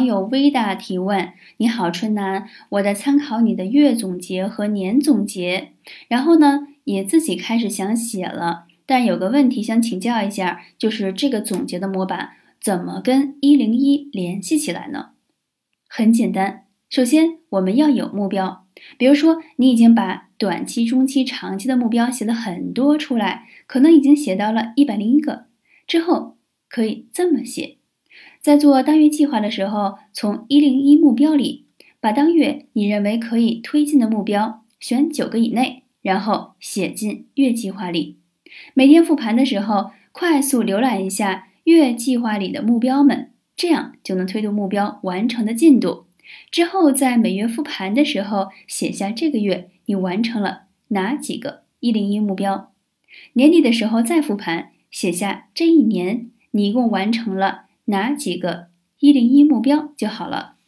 网友微大提问：你好，春楠，我在参考你的月总结和年总结，然后呢，也自己开始想写了，但有个问题想请教一下，就是这个总结的模板怎么跟一零一联系起来呢？很简单，首先我们要有目标，比如说你已经把短期、中期、长期的目标写了很多出来，可能已经写到了一百零一个，之后可以这么写。在做当月计划的时候，从一零一目标里把当月你认为可以推进的目标选九个以内，然后写进月计划里。每天复盘的时候，快速浏览一下月计划里的目标们，这样就能推动目标完成的进度。之后在每月复盘的时候，写下这个月你完成了哪几个一零一目标。年底的时候再复盘，写下这一年你一共完成了。哪几个一零一目标就好了。